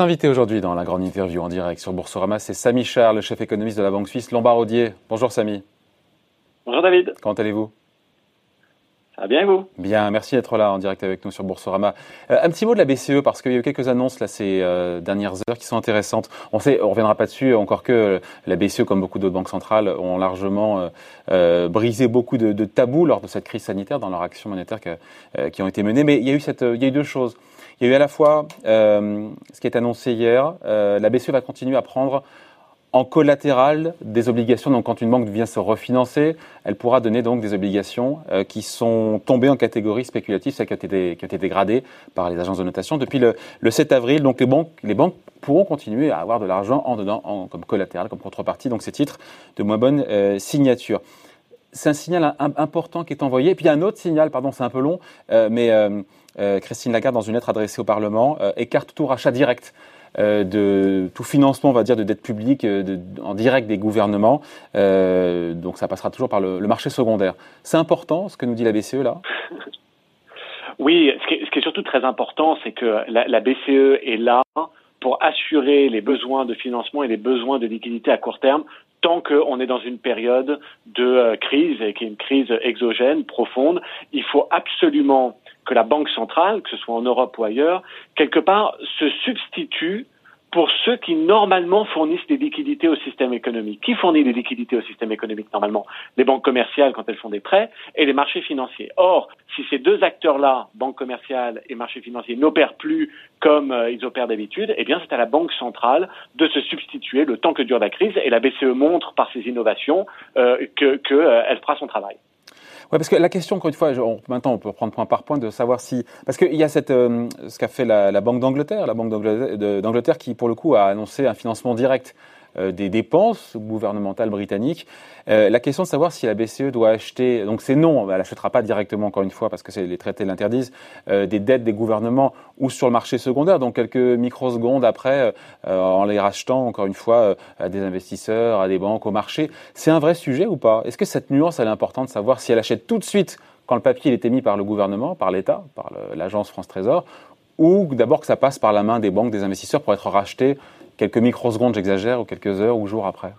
Invité aujourd'hui dans la grande interview en direct sur Boursorama, c'est Samy Charles, le chef économiste de la banque suisse Lombard-Odier. Bonjour Samy. Bonjour David. Comment allez-vous? Va bien et vous? Bien, merci d'être là en direct avec nous sur Boursorama. Euh, un petit mot de la BCE parce qu'il y a eu quelques annonces là ces euh, dernières heures qui sont intéressantes. On sait, on reviendra pas dessus, encore que la BCE, comme beaucoup d'autres banques centrales, ont largement euh, brisé beaucoup de, tabous lors de cette crise sanitaire dans leurs actions monétaires qui ont été menées. Mais il y a eu cette, il y a eu deux choses. Il y a eu à la fois ce qui est annoncé hier, la BCE va continuer à prendre en collatéral des obligations. Donc, quand une banque vient se refinancer, elle pourra donner donc des obligations euh, qui sont tombées en catégorie spéculative, celles qui ont été, qui été dégradées par les agences de notation depuis le, 7 avril. Donc, les banques, pourront continuer à avoir de l'argent en dedans, en, comme collatéral, comme contrepartie. Donc, ces titres de moins bonne euh, signature. C'est un signal important qui est envoyé. Et puis, il y a un autre signal, pardon, c'est un peu long, euh, mais Christine Lagarde, dans une lettre adressée au Parlement, écarte tout rachat direct. Euh, de tout financement, on va dire, de dette publique euh, en direct des gouvernements. Euh, donc ça passera toujours par le, marché secondaire. C'est important ce que nous dit la BCE là? Oui, ce qui, est, surtout très important, c'est que la, BCE est là pour assurer les besoins de financement et les besoins de liquidité à court terme tant qu'on est dans une période de crise et qui est une crise exogène profonde. Il faut absolument que la Banque centrale, que ce soit en Europe ou ailleurs, quelque part se substitue pour ceux qui normalement fournissent des liquidités au système économique. Qui fournit des liquidités au système économique normalement? Les banques commerciales quand elles font des prêts et les marchés financiers. Or, si ces deux acteurs-là, banques commerciales et marchés financiers, n'opèrent plus comme euh, ils opèrent d'habitude, eh bien c'est à la Banque centrale de se substituer le temps que dure la crise et la BCE montre par ses innovations euh, qu'elle que, euh, fera son travail. Ouais, parce que la question, encore une fois, maintenant on peut prendre point par point de savoir si, parce qu'il y a cette, euh, ce qu'a fait la, Banque d'Angleterre, la Banque d'Angleterre qui pour le coup a annoncé un financement direct des dépenses gouvernementales britanniques. Euh, la question de savoir si la BCE doit acheter, donc c'est non, elle n'achètera pas directement encore une fois parce que les traités l'interdisent, euh, des dettes des gouvernements ou sur le marché secondaire, donc quelques microsecondes après, en les rachetant encore une fois à des investisseurs, à des banques, au marché. C'est un vrai sujet ou pas? Est-ce que cette nuance elle est importante de savoir si elle achète tout de suite quand le papier est émis par le gouvernement, par l'État, par l'agence France Trésor, ou d'abord que ça passe par la main des banques, des investisseurs pour être racheté quelques microsecondes, j'exagère, ou quelques heures ou jours après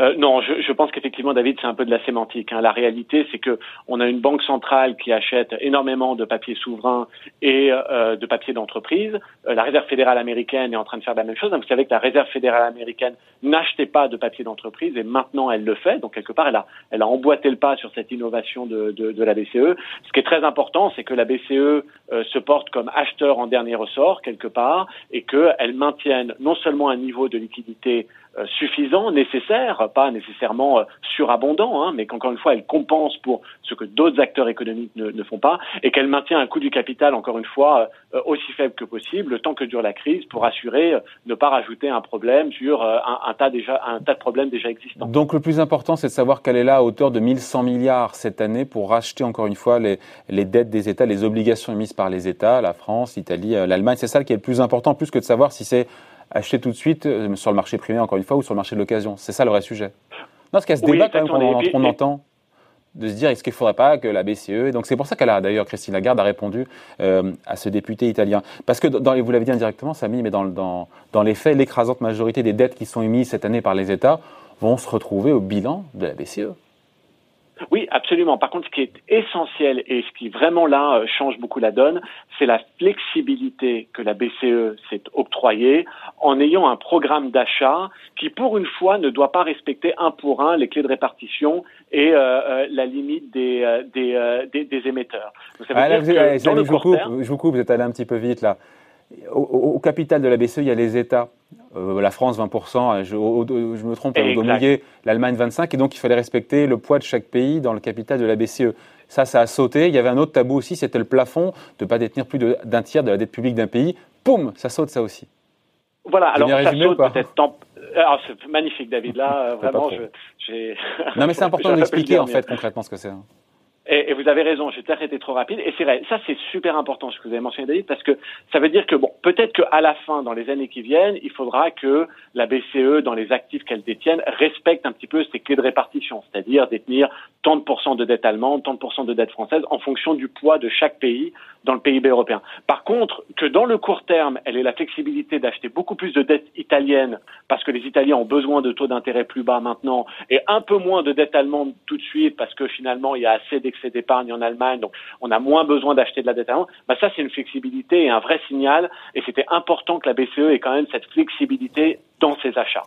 euh, non, je, je pense qu'effectivement, David, c'est un peu de la sémantique. Hein. La réalité, c'est que on a une banque centrale qui achète énormément de papiers souverains et euh, de papiers d'entreprise. Euh, la Réserve fédérale américaine est en train de faire la même chose. vous savez que la Réserve fédérale américaine n'achetait pas de papier d'entreprise et maintenant elle le fait. Donc quelque part, elle a, elle a emboîté le pas sur cette innovation de, de, de la BCE. Ce qui est très important, c'est que la BCE euh, se porte comme acheteur en dernier ressort quelque part et qu'elle maintienne non seulement un niveau de liquidité suffisant, nécessaire, pas nécessairement euh, surabondant, hein, mais qu'encore une fois, elle compense pour ce que d'autres acteurs économiques ne, font pas, et qu'elle maintient un coût du capital, encore une fois, euh, aussi faible que possible, le temps que dure la crise, pour assurer ne pas rajouter un problème sur un, un, tas déjà, un tas de problèmes déjà existants. Donc le plus important, c'est de savoir qu'elle est là à hauteur de 1100 milliards cette année pour racheter encore une fois les, les dettes des États, les obligations émises par les États, la France, l'Italie, l'Allemagne. C'est ça qui est le plus important, plus que de savoir si c'est acheter tout de suite euh, sur le marché privé, encore une fois, ou sur le marché de l'occasion. C'est ça le vrai sujet. Non, parce qu'il y a ce débat quand même qu'on entend de se dire est-ce qu'il ne faudrait pas que la BCE et donc c'est pour ça qu'elle a d'ailleurs Christine Lagarde a répondu euh, à ce député italien parce que dans, vous l'avez dit indirectement Samy mais dans, dans, dans les faits l'écrasante majorité des dettes qui sont émises cette année par les États vont se retrouver au bilan de la BCE. Oui, absolument. Par contre, ce qui est essentiel et ce qui vraiment là euh, change beaucoup la donne, c'est la flexibilité que la BCE s'est octroyée en ayant un programme d'achat qui, pour une fois, ne doit pas respecter un pour un les clés de répartition et euh, euh, la limite des, des, émetteurs. je, vous coupe, vous êtes allé un petit peu vite là. Au, capital de la BCE, il y a les États. Euh, la France 20%, je, je me trompe, l'Allemagne 25%, et donc il fallait respecter le poids de chaque pays dans le capital de la BCE. Ça, ça a sauté. Il y avait un autre tabou aussi, c'était le plafond de ne pas détenir plus d'un tiers de la dette publique d'un pays. Poum, ça saute ça aussi. Voilà, alors ça saute peut-être Alors, c'est magnifique, David. Là, vraiment, j'ai. Non, mais c'est important d'expliquer en fait concrètement ce que c'est. Hein. Et, vous avez raison, j'ai peut-être été trop rapide. Et c'est vrai, ça c'est super important ce que vous avez mentionné David, parce que ça veut dire que bon, peut-être qu'à la fin, dans les années qui viennent, il faudra que la BCE, dans les actifs qu'elle détienne, respecte un petit peu ses clés de répartition, c'est-à-dire détenir tant de pourcents de dette allemande, tant de pourcents de dette française, en fonction du poids de chaque pays dans le PIB européen. Par contre, que dans le court terme, elle ait la flexibilité d'acheter beaucoup plus de dettes italiennes, parce que les Italiens ont besoin de taux d'intérêt plus bas maintenant, et un peu moins de dettes allemandes tout de suite, parce que finalement, il y a assez d'épargne en Allemagne, donc on a moins besoin d'acheter de la dette allemande, bah ça c'est une flexibilité et un vrai signal, et c'était important que la BCE ait quand même cette flexibilité dans ses achats.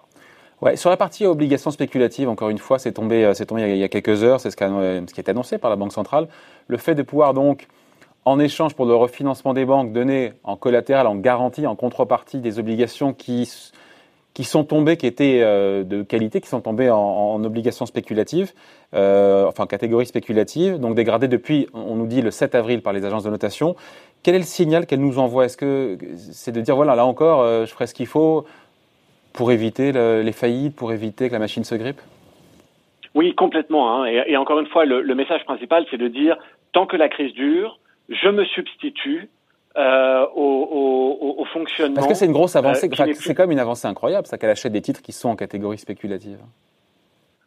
Ouais, sur la partie obligations spéculatives, encore une fois, c'est tombé, euh, c'est tombé il y a quelques heures, c'est ce, ce qui été annoncé par la Banque centrale. Le fait de pouvoir donc en échange pour le refinancement des banques, donner en collatéral, en garantie, en contrepartie des obligations qui, qui sont tombées, qui étaient euh, de qualité, qui sont tombées en, obligations spéculatives, euh, enfin catégorie spéculative, donc dégradées depuis, on nous dit, le 7 avril par les agences de notation. Quel est le signal qu'elles nous envoient? Est-ce que c'est de dire, voilà, là encore, euh, je ferai ce qu'il faut pour éviter les faillites, pour éviter que la machine se grippe? Oui, complètement. Hein. Et, encore une fois, le message principal, c'est de dire tant que la crise dure, je me substitue euh, au, au, fonctionnement. Parce que c'est une grosse avancée, euh, c'est comme une avancée incroyable, ça qu'elle achète des titres qui sont en catégorie spéculative.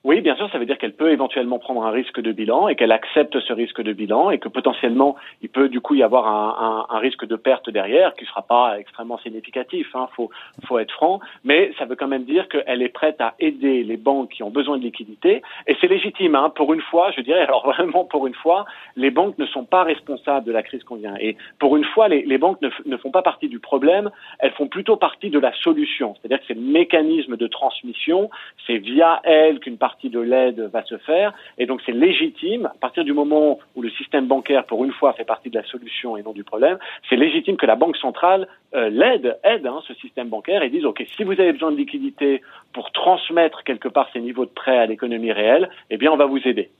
Oui, bien sûr, ça veut dire qu'elle peut éventuellement prendre un risque de bilan et qu'elle accepte ce risque de bilan et que potentiellement il peut du coup y avoir un, un, un risque de perte derrière qui ne sera pas extrêmement significatif. Hein, faut, faut être franc, mais ça veut quand même dire qu'elle est prête à aider les banques qui ont besoin de liquidités et c'est légitime. Hein, pour une fois, je dirais alors vraiment pour une fois, les banques ne sont pas responsables de la crise qu'on vient et pour une fois, les, les banques ne, ne font pas partie du problème, elles font plutôt partie de la solution. C'est-à-dire que c'est le de transmission, c'est via elles qu'une partie de l'aide va se faire. Et donc c'est légitime, à partir du moment où le système bancaire, pour une fois, fait partie de la solution et non du problème, c'est légitime que la Banque centrale euh, l'aide, aide hein, ce système bancaire et dise, OK, si vous avez besoin de liquidité pour transmettre quelque part ces niveaux de prêt à l'économie réelle, eh bien on va vous aider.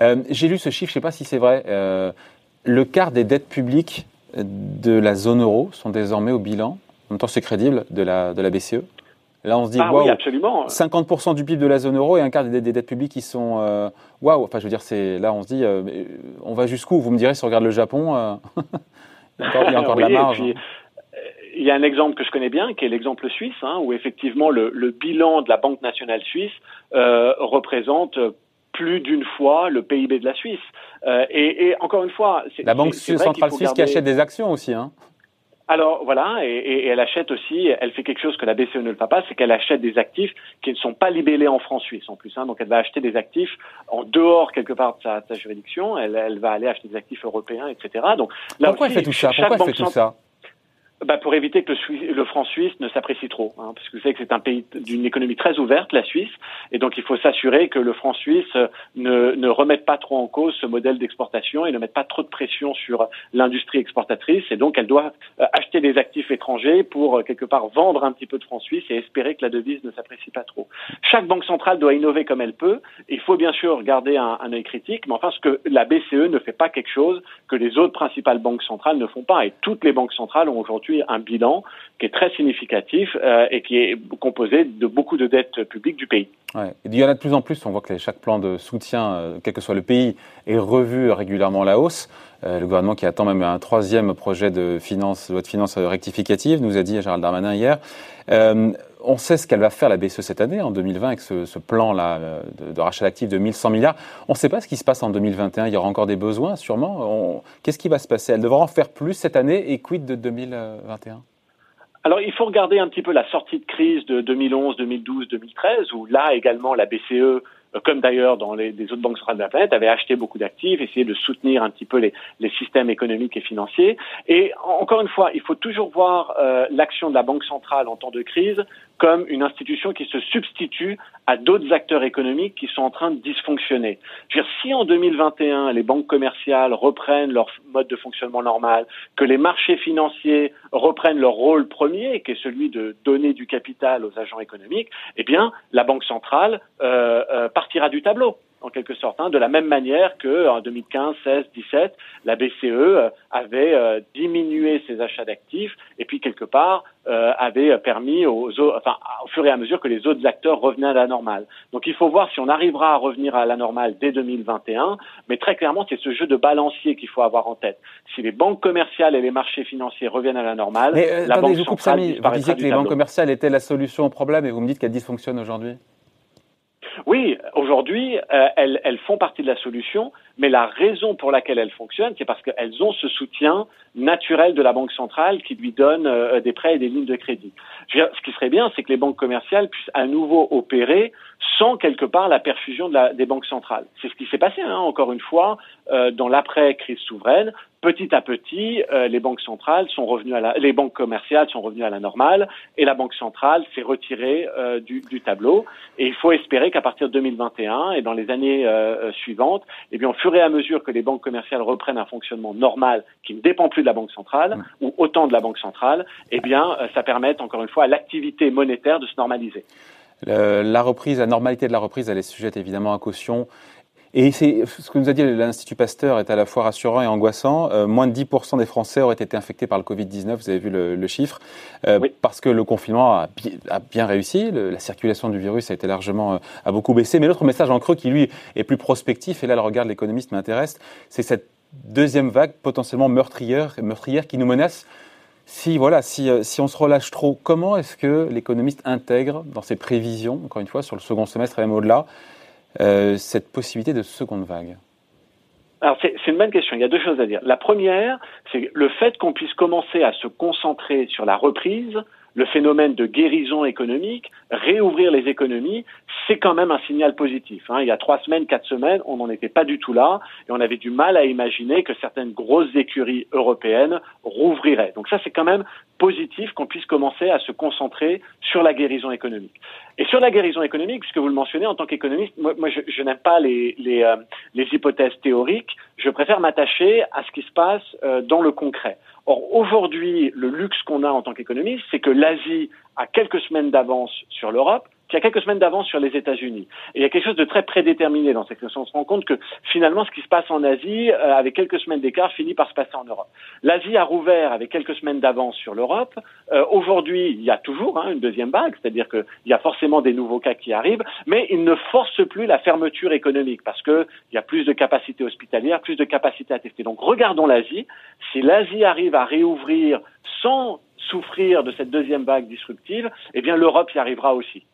Euh, J'ai lu ce chiffre, je ne sais pas si c'est vrai. Euh, le quart des dettes publiques de la zone euro sont désormais au bilan. En même temps, c'est crédible de la BCE. Là, on se dit, ah, wow, oui, absolument. 50% du PIB de la zone euro et un quart des, dettes publiques qui sont euh, waouh. Enfin, je veux dire, c'est là, on se dit, euh, on va jusqu'où? Vous me direz si on regarde le Japon, euh, il y a encore, de la marge. Il y a un exemple que je connais bien, qui est l'exemple suisse, hein, où effectivement le, bilan de la Banque nationale suisse représente plus d'une fois le PIB de la Suisse. Et, et, encore une fois, la Banque centrale suisse qui achète des actions aussi. Hein. Alors voilà, et, et, elle achète aussi, elle fait quelque chose que la BCE ne le fait pas, c'est qu'elle achète des actifs qui ne sont pas libellés en francs suisses en plus. Hein, donc elle va acheter des actifs en dehors quelque part de sa, juridiction, elle, elle, va aller acheter des actifs européens, etc. Donc là pourquoi elle fait tout ça? Pourquoi elle fait tout ça? Bah, pour éviter que le, le franc suisse ne s'apprécie trop, hein, parce que vous savez que c'est un pays d'une économie très ouverte, la Suisse, et donc il faut s'assurer que le franc suisse ne, ne remette pas trop en cause ce modèle d'exportation et ne mette pas trop de pression sur l'industrie exportatrice, et donc elle doit euh, acheter des actifs étrangers pour euh, quelque part vendre un petit peu de franc suisse et espérer que la devise ne s'apprécie pas trop. Chaque banque centrale doit innover comme elle peut. Il faut bien sûr garder un, un œil critique, mais enfin ce que la BCE ne fait pas quelque chose que les autres principales banques centrales ne font pas, et toutes les banques centrales ont aujourd'hui un bilan qui est très significatif euh, et qui est composé de beaucoup de dettes publiques du pays. Il y en a de plus en plus, on voit que chaque plan de soutien, euh, quel que soit le pays, est revu régulièrement à la hausse. Euh, le gouvernement qui attend même un troisième projet de loi de finances rectificative, nous a dit Gérald Darmanin hier. On sait ce qu'elle va faire la BCE cette année, en 2020, avec ce, plan-là de, rachat d'actifs de 1100 milliards. On ne sait pas ce qui se passe en 2021. Il y aura encore des besoins, sûrement. Qu'est-ce qui va se passer? Elle devra en faire plus cette année et quid de 2021 alors, il faut regarder un petit peu la sortie de crise de 2011, 2012, 2013, où là également la BCE euh, comme d'ailleurs dans les, autres banques centrales de la planète, avait acheté beaucoup d'actifs, essayé de soutenir un petit peu les, les, systèmes économiques et financiers. Et encore une fois, il faut toujours voir euh, l'action de la banque centrale en temps de crise comme une institution qui se substitue à d'autres acteurs économiques qui sont en train de dysfonctionner. Je veux dire, si en 2021 les banques commerciales reprennent leur mode de fonctionnement normal, que les marchés financiers reprennent leur rôle premier, qui est celui de donner du capital aux agents économiques, eh bien, la banque centrale euh, euh partira du tableau. En quelque sorte, hein, de la même manière que en 2015, 16, 17, la BCE avait diminué ses achats d'actifs et puis quelque part avait permis aux, enfin, au fur et à mesure que les autres acteurs revenaient à la normale. Donc il faut voir si on arrivera à revenir à la normale dès 2021, mais très clairement c'est ce jeu de balancier qu'il faut avoir en tête. Si les banques commerciales et les marchés financiers reviennent à la normale, la banque centrale vous disiez que les banques commerciales étaient la solution au problème et vous me dites qu'elles dysfonctionnent aujourd'hui. Oui, aujourd'hui, euh, elles, font partie de la solution, mais la raison pour laquelle elles fonctionnent, c'est parce qu'elles ont ce soutien naturel de la Banque centrale qui lui donne euh, des prêts et des lignes de crédit. ce qui serait bien, c'est que les banques commerciales puissent à nouveau opérer sans quelque part la perfusion des banques centrales. C'est ce qui s'est passé, hein, encore une fois, euh, dans l'après-crise souveraine. Petit à petit, euh, les banques centrales sont revenues à la, les banques commerciales sont revenues à la normale et la banque centrale s'est retirée euh, du, du, tableau. Et il faut espérer qu'à partir de 2021 et dans les années suivantes, eh bien, au fur et à mesure que les banques commerciales reprennent un fonctionnement normal qui ne dépend plus de la banque centrale ou autant de la banque centrale, eh bien, ça permet encore une fois à l'activité monétaire de se normaliser la reprise, la normalité de la reprise, elle est sujette évidemment à caution. Et c'est ce que nous a dit l'Institut Pasteur est à la fois rassurant et angoissant. Euh, moins de 10% des Français auraient été infectés par le Covid-19, vous avez vu le, chiffre, euh, parce que le confinement a, bien réussi, la circulation du virus a été largement euh, a beaucoup baissé. Mais l'autre message en creux qui lui est plus prospectif, et là le regard de l'économiste m'intéresse, c'est cette deuxième vague potentiellement meurtrière, meurtrière qui nous menace si, voilà, si, euh, si on se relâche trop, comment est-ce que l'économiste intègre dans ses prévisions, encore une fois, sur le second semestre et même au-delà, cette possibilité de seconde vague alors c'est une bonne question. Il y a deux choses à dire. La première, c'est le fait qu'on puisse commencer à se concentrer sur la reprise, le phénomène de guérison économique, réouvrir les économies, c'est quand même un signal positif. Hein. Il y a trois semaines, quatre semaines, on n'en était pas du tout là et on avait du mal à imaginer que certaines grosses écuries européennes rouvriraient. Donc ça, c'est quand même positif qu'on puisse commencer à se concentrer sur la guérison économique. Et sur la guérison économique, puisque vous le mentionnez en tant qu'économiste, moi, je, n'aime pas les, les, euh, les, hypothèses théoriques, je préfère m'attacher à ce qui se passe euh, dans le concret. Or, aujourd'hui, le luxe qu'on a en tant qu'économiste, c'est que l'Asie a quelques semaines d'avance sur l'Europe, qui a quelques semaines d'avance sur les États-Unis. Et il y a quelque chose de très prédéterminé dans cette question. On se rend compte que finalement, ce qui se passe en Asie, euh, avec quelques semaines d'écart, finit par se passer en Europe. L'Asie a rouvert avec quelques semaines d'avance sur l'Europe. Euh, Aujourd'hui, il y a toujours hein, une deuxième vague, c'est-à-dire qu'il y a forcément des nouveaux cas qui arrivent, mais il ne force plus la fermeture économique parce qu'il y a plus de capacité hospitalière, plus de capacité à tester. Donc regardons l'Asie. Si l'Asie arrive à réouvrir sans souffrir de cette deuxième vague disruptive, eh bien l'Europe y arrivera aussi.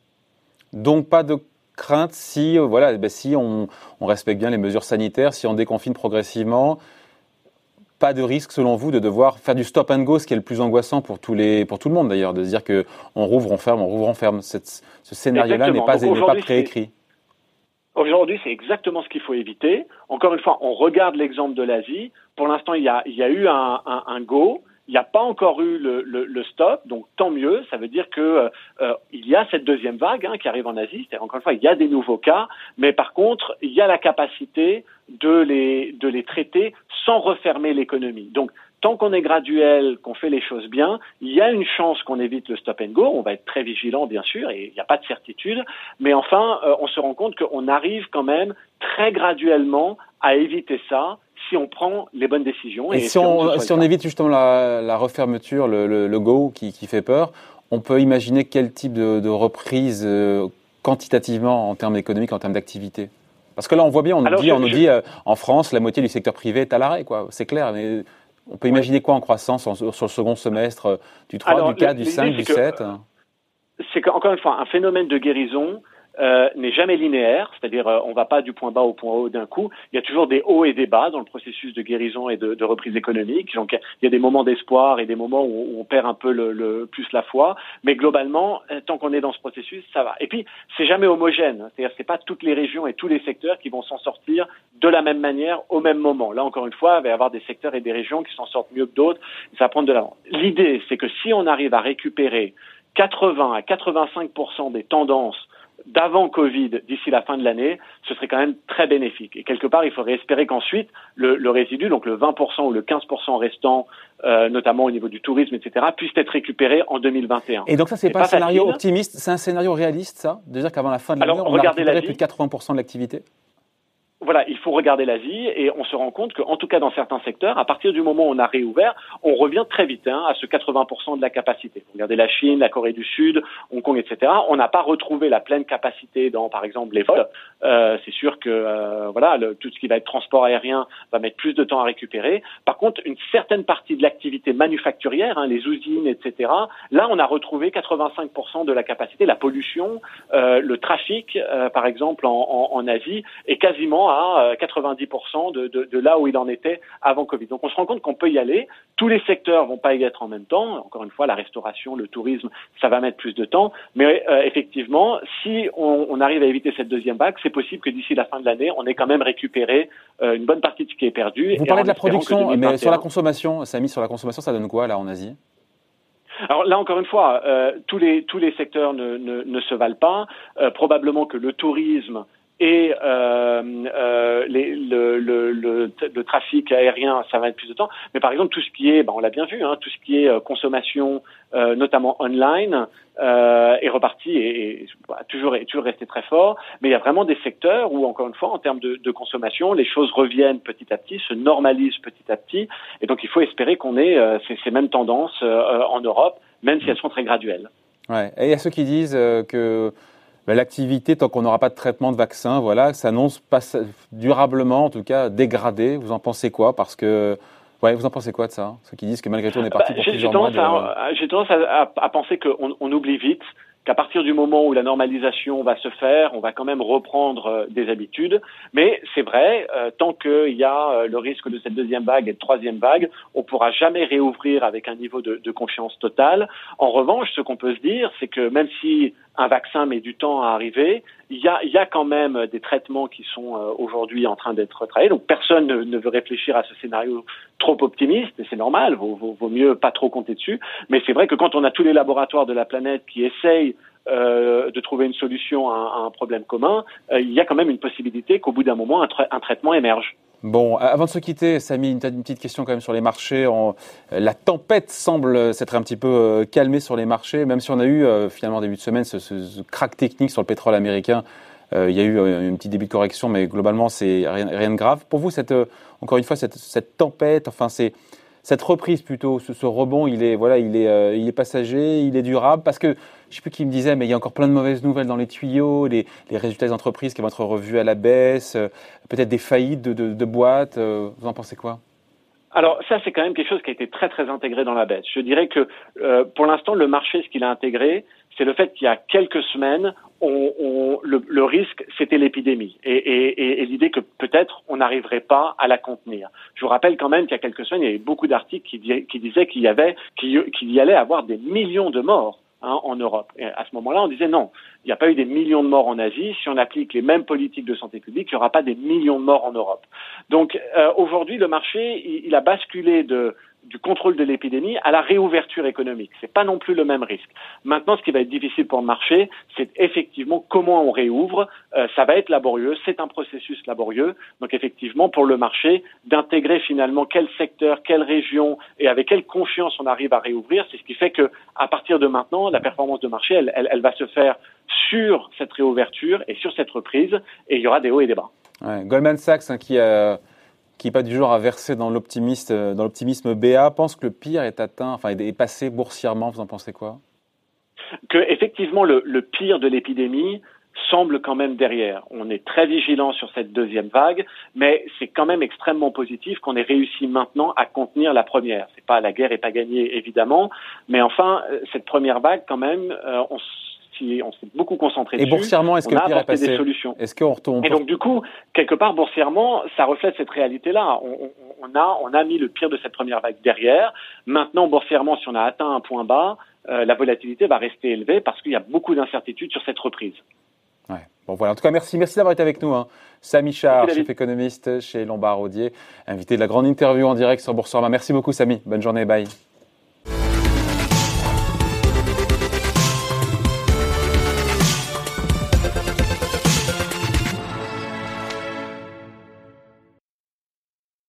Donc pas de crainte si, euh, voilà, ben, si on, respecte bien les mesures sanitaires, si on déconfine progressivement. Pas de risque, selon vous, de devoir faire du stop and go, ce qui est le plus angoissant pour, tous les, pour tout le monde d'ailleurs, de se dire qu'on rouvre, on ferme, on rouvre, on ferme. ce scénario-là n'est pas, pas préécrit. Aujourd'hui, c'est exactement ce qu'il faut éviter. Encore une fois, on regarde l'exemple de l'Asie. Pour l'instant, il y a, il y a eu un, un go. Il n'y a pas encore eu le, le, le, stop, donc tant mieux. Ça veut dire que euh, euh, il y a cette deuxième vague hein, qui arrive en Asie. C'est encore une fois, il y a des nouveaux cas, mais par contre, il y a la capacité de les de les traiter sans refermer l'économie. Donc tant qu'on est graduel, qu'on fait les choses bien, il y a une chance qu'on évite le stop and go. On va être très vigilant, bien sûr, et il n'y a pas de certitude. Mais enfin, euh, on se rend compte qu'on arrive quand même très graduellement à éviter ça si on prend les bonnes décisions. Et, si, on, si on, évite justement la, la refermeture, le, le, le go qui, qui, fait peur, on peut imaginer quel type de, de reprise euh, quantitativement en termes économiques, en termes d'activité Parce que là, on voit bien, on nous dit, on nous dit euh, en France, la moitié du secteur privé est à l'arrêt, quoi. C'est clair. Mais on peut imaginer quoi en croissance sur le second semestre euh, du 3, du 4, du 5, du 7 C'est qu'encore une fois, un phénomène de guérison, euh, n'est jamais linéaire, c'est-à-dire euh, on ne va pas du point bas au point haut d'un coup. Il y a toujours des hauts et des bas dans le processus de guérison et de, de reprise économique. Donc il y a des moments d'espoir et des moments où, on perd un peu le, le, plus la foi, mais globalement, euh, tant qu'on est dans ce processus, ça va. Et puis c'est jamais homogène, c'est-à-dire c'est pas toutes les régions et tous les secteurs qui vont s'en sortir de la même manière au même moment. Là encore une fois, il va y avoir des secteurs et des régions qui s'en sortent mieux que d'autres. Ça va prendre de l'avant. L'idée, c'est que si on arrive à récupérer 80 à 85% des tendances d'avant Covid d'ici la fin de l'année, ce serait quand même très bénéfique. Et quelque part, il faudrait espérer qu'ensuite, le, le, résidu, donc le 20% ou le 15% restant, euh, notamment au niveau du tourisme, etc., puisse être récupéré en 2021. Et donc ça, c'est pas, pas un scénario optimiste, c'est un scénario réaliste, ça De dire qu'avant la fin de l'année, on a récupéré plus de 80% de l'activité? Voilà, il faut regarder l'Asie et on se rend compte qu'en tout cas dans certains secteurs, à partir du moment où on a réouvert, on revient très vite hein, à ce 80% de la capacité. Regardez la Chine, la Corée du Sud, Hong Kong, etc. On n'a pas retrouvé la pleine capacité dans, par exemple, les vols. Euh, c'est sûr que euh, voilà, le, tout ce qui va être transport aérien va mettre plus de temps à récupérer. Par contre, une certaine partie de l'activité manufacturière, hein, les usines, etc. Là, on a retrouvé 85% de la capacité. La pollution, euh, le trafic, euh, par exemple, en, en, Asie, est quasiment 90% de, de, de, là où il en était avant Covid. Donc on se rend compte qu'on peut y aller. Tous les secteurs vont pas y être en même temps. Encore une fois, la restauration, le tourisme, ça va mettre plus de temps. Mais euh, effectivement, si on, on, arrive à éviter cette deuxième vague, c'est possible que d'ici la fin de l'année, on ait quand même récupéré euh, une bonne partie de ce qui est perdu. Vous parlez de la production, mais sur la consommation, sur la consommation, ça donne quoi là en Asie? Alors là, encore une fois, euh, tous les tous les secteurs ne, ne, ne se valent pas. Euh, probablement que le tourisme et euh, euh, les, le, le, le, le, trafic aérien, ça va être plus de temps. Mais par exemple, tout ce qui est, ben, on l'a bien vu, hein, tout ce qui est euh, consommation, euh, notamment online, euh, est reparti et, et bah, toujours, toujours resté très fort. Mais il y a vraiment des secteurs où, encore une fois, en termes de, de consommation, les choses reviennent petit à petit, se normalisent petit à petit. Et donc, il faut espérer qu'on ait euh, ces, ces, mêmes tendances en Europe, même si elles sont très graduelles. Ouais. Et il y a ceux qui disent que ben, l'activité, tant qu'on n'aura pas de traitement de vaccin, voilà, s'annonce pas durablement, en tout cas dégradée. Vous en pensez quoi? Parce que Ouais, vous en pensez quoi de ça? Ceux qui disent que malgré tout on est parti bah, pour plusieurs mois. J'ai tendance à, à, penser qu'on on oublie vite qu'à partir du moment où la normalisation va se faire, on va quand même reprendre euh, des habitudes. Mais c'est vrai, euh, tant qu'il y a euh, le risque de cette deuxième vague et de troisième vague, on ne pourra jamais réouvrir avec un niveau de, de confiance totale. En revanche, ce qu'on peut se dire, c'est que même si un vaccin met du temps à arriver, il y a, il y a quand même des traitements qui sont euh, aujourd'hui en train d'être travaillés. Donc personne ne, veut réfléchir à ce scénario trop optimiste, et c'est normal, vaut, mieux pas trop compter dessus. Mais c'est vrai que quand on a tous les laboratoires de la planète qui essayent euh, de trouver une solution à, un problème commun, euh, il y a quand même une possibilité qu'au bout d'un moment, un traitement émerge. Bon, avant de se quitter, Samy, une, petite question quand même sur les marchés. On, la tempête semble s'être un petit peu euh, calmée sur les marchés, même si on a eu euh, finalement début de semaine ce, ce, crack technique sur le pétrole américain. Euh, il y a eu euh, un petit début de correction, mais globalement, c'est rien, de grave. Pour vous, cette, euh, encore une fois, cette tempête, enfin, c'est cette reprise plutôt, ce, ce, rebond, il est voilà, il est, euh, il est passager, il est durable parce que je sais plus qui me disait, mais il y a encore plein de mauvaises nouvelles dans les tuyaux, les, résultats des entreprises qui vont être revus à la baisse, euh, peut-être des faillites de, boîtes. Euh, vous en pensez quoi? Alors ça, c'est quand même quelque chose qui a été très très intégré dans la baisse. Je dirais que pour l'instant, le marché, ce qu'il a intégré, c'est le fait qu'il y a quelques semaines, on, on, le, le, risque, c'était l'épidémie. Et, et, et l'idée que peut-être on n'arriverait pas à la contenir. Je vous rappelle quand même qu'il y a quelques semaines, il y avait beaucoup d'articles qui, qui, disaient qu'il y avait, qu'il y allait avoir des millions de morts hein, en Europe. Et à ce moment-là, on disait non, il n'y a pas eu des millions de morts en Asie. Si on applique les mêmes politiques de santé publique, il n'y aura pas des millions de morts en Europe. Donc euh, aujourd'hui, le marché, il, il, a basculé de du contrôle de l'épidémie à la réouverture économique. C'est pas non plus le même risque. Maintenant, ce qui va être difficile pour le marché, c'est effectivement comment on réouvre. Euh, ça va être laborieux, c'est un processus laborieux. Donc effectivement, pour le marché, d'intégrer finalement quel secteur, quelle région et avec quelle confiance on arrive à réouvrir, c'est ce qui fait que à partir de maintenant, la performance de marché, elle, elle, elle va se faire sur cette réouverture et sur cette reprise, et il y aura des hauts et des bas. Ouais, Goldman Sachs hein, qui a qui n'est pas du genre à verser dans l'optimisme, dans l'optimisme BA, pense que le pire est atteint, enfin est passé boursièrement. Vous en pensez quoi? Que effectivement le, pire de l'épidémie semble quand même derrière. On est très vigilant sur cette deuxième vague, mais c'est quand même extrêmement positif qu'on ait réussi maintenant à contenir la première. C'est pas la guerre est pas gagnée évidemment, mais enfin cette première vague quand même, euh, on on s'est beaucoup concentré et dessus. Et boursièrement, est-ce que on le pire est passé des solutions. Est-ce qu'on retombe Et donc du coup, quelque part boursièrement, ça reflète cette réalité-là. On, on, a on a mis le pire de cette première vague derrière. Maintenant, boursièrement, si on a atteint un point bas, euh, la volatilité va rester élevée parce qu'il y a beaucoup d'incertitudes sur cette reprise. Ouais. Bon voilà. En tout cas, merci, merci d'avoir été avec nous. Hein. Samy Char, chef économiste chez Lombard Odier, invité de la grande interview en direct sur Boursorama. Merci beaucoup, Samy. Bonne journée. Bye.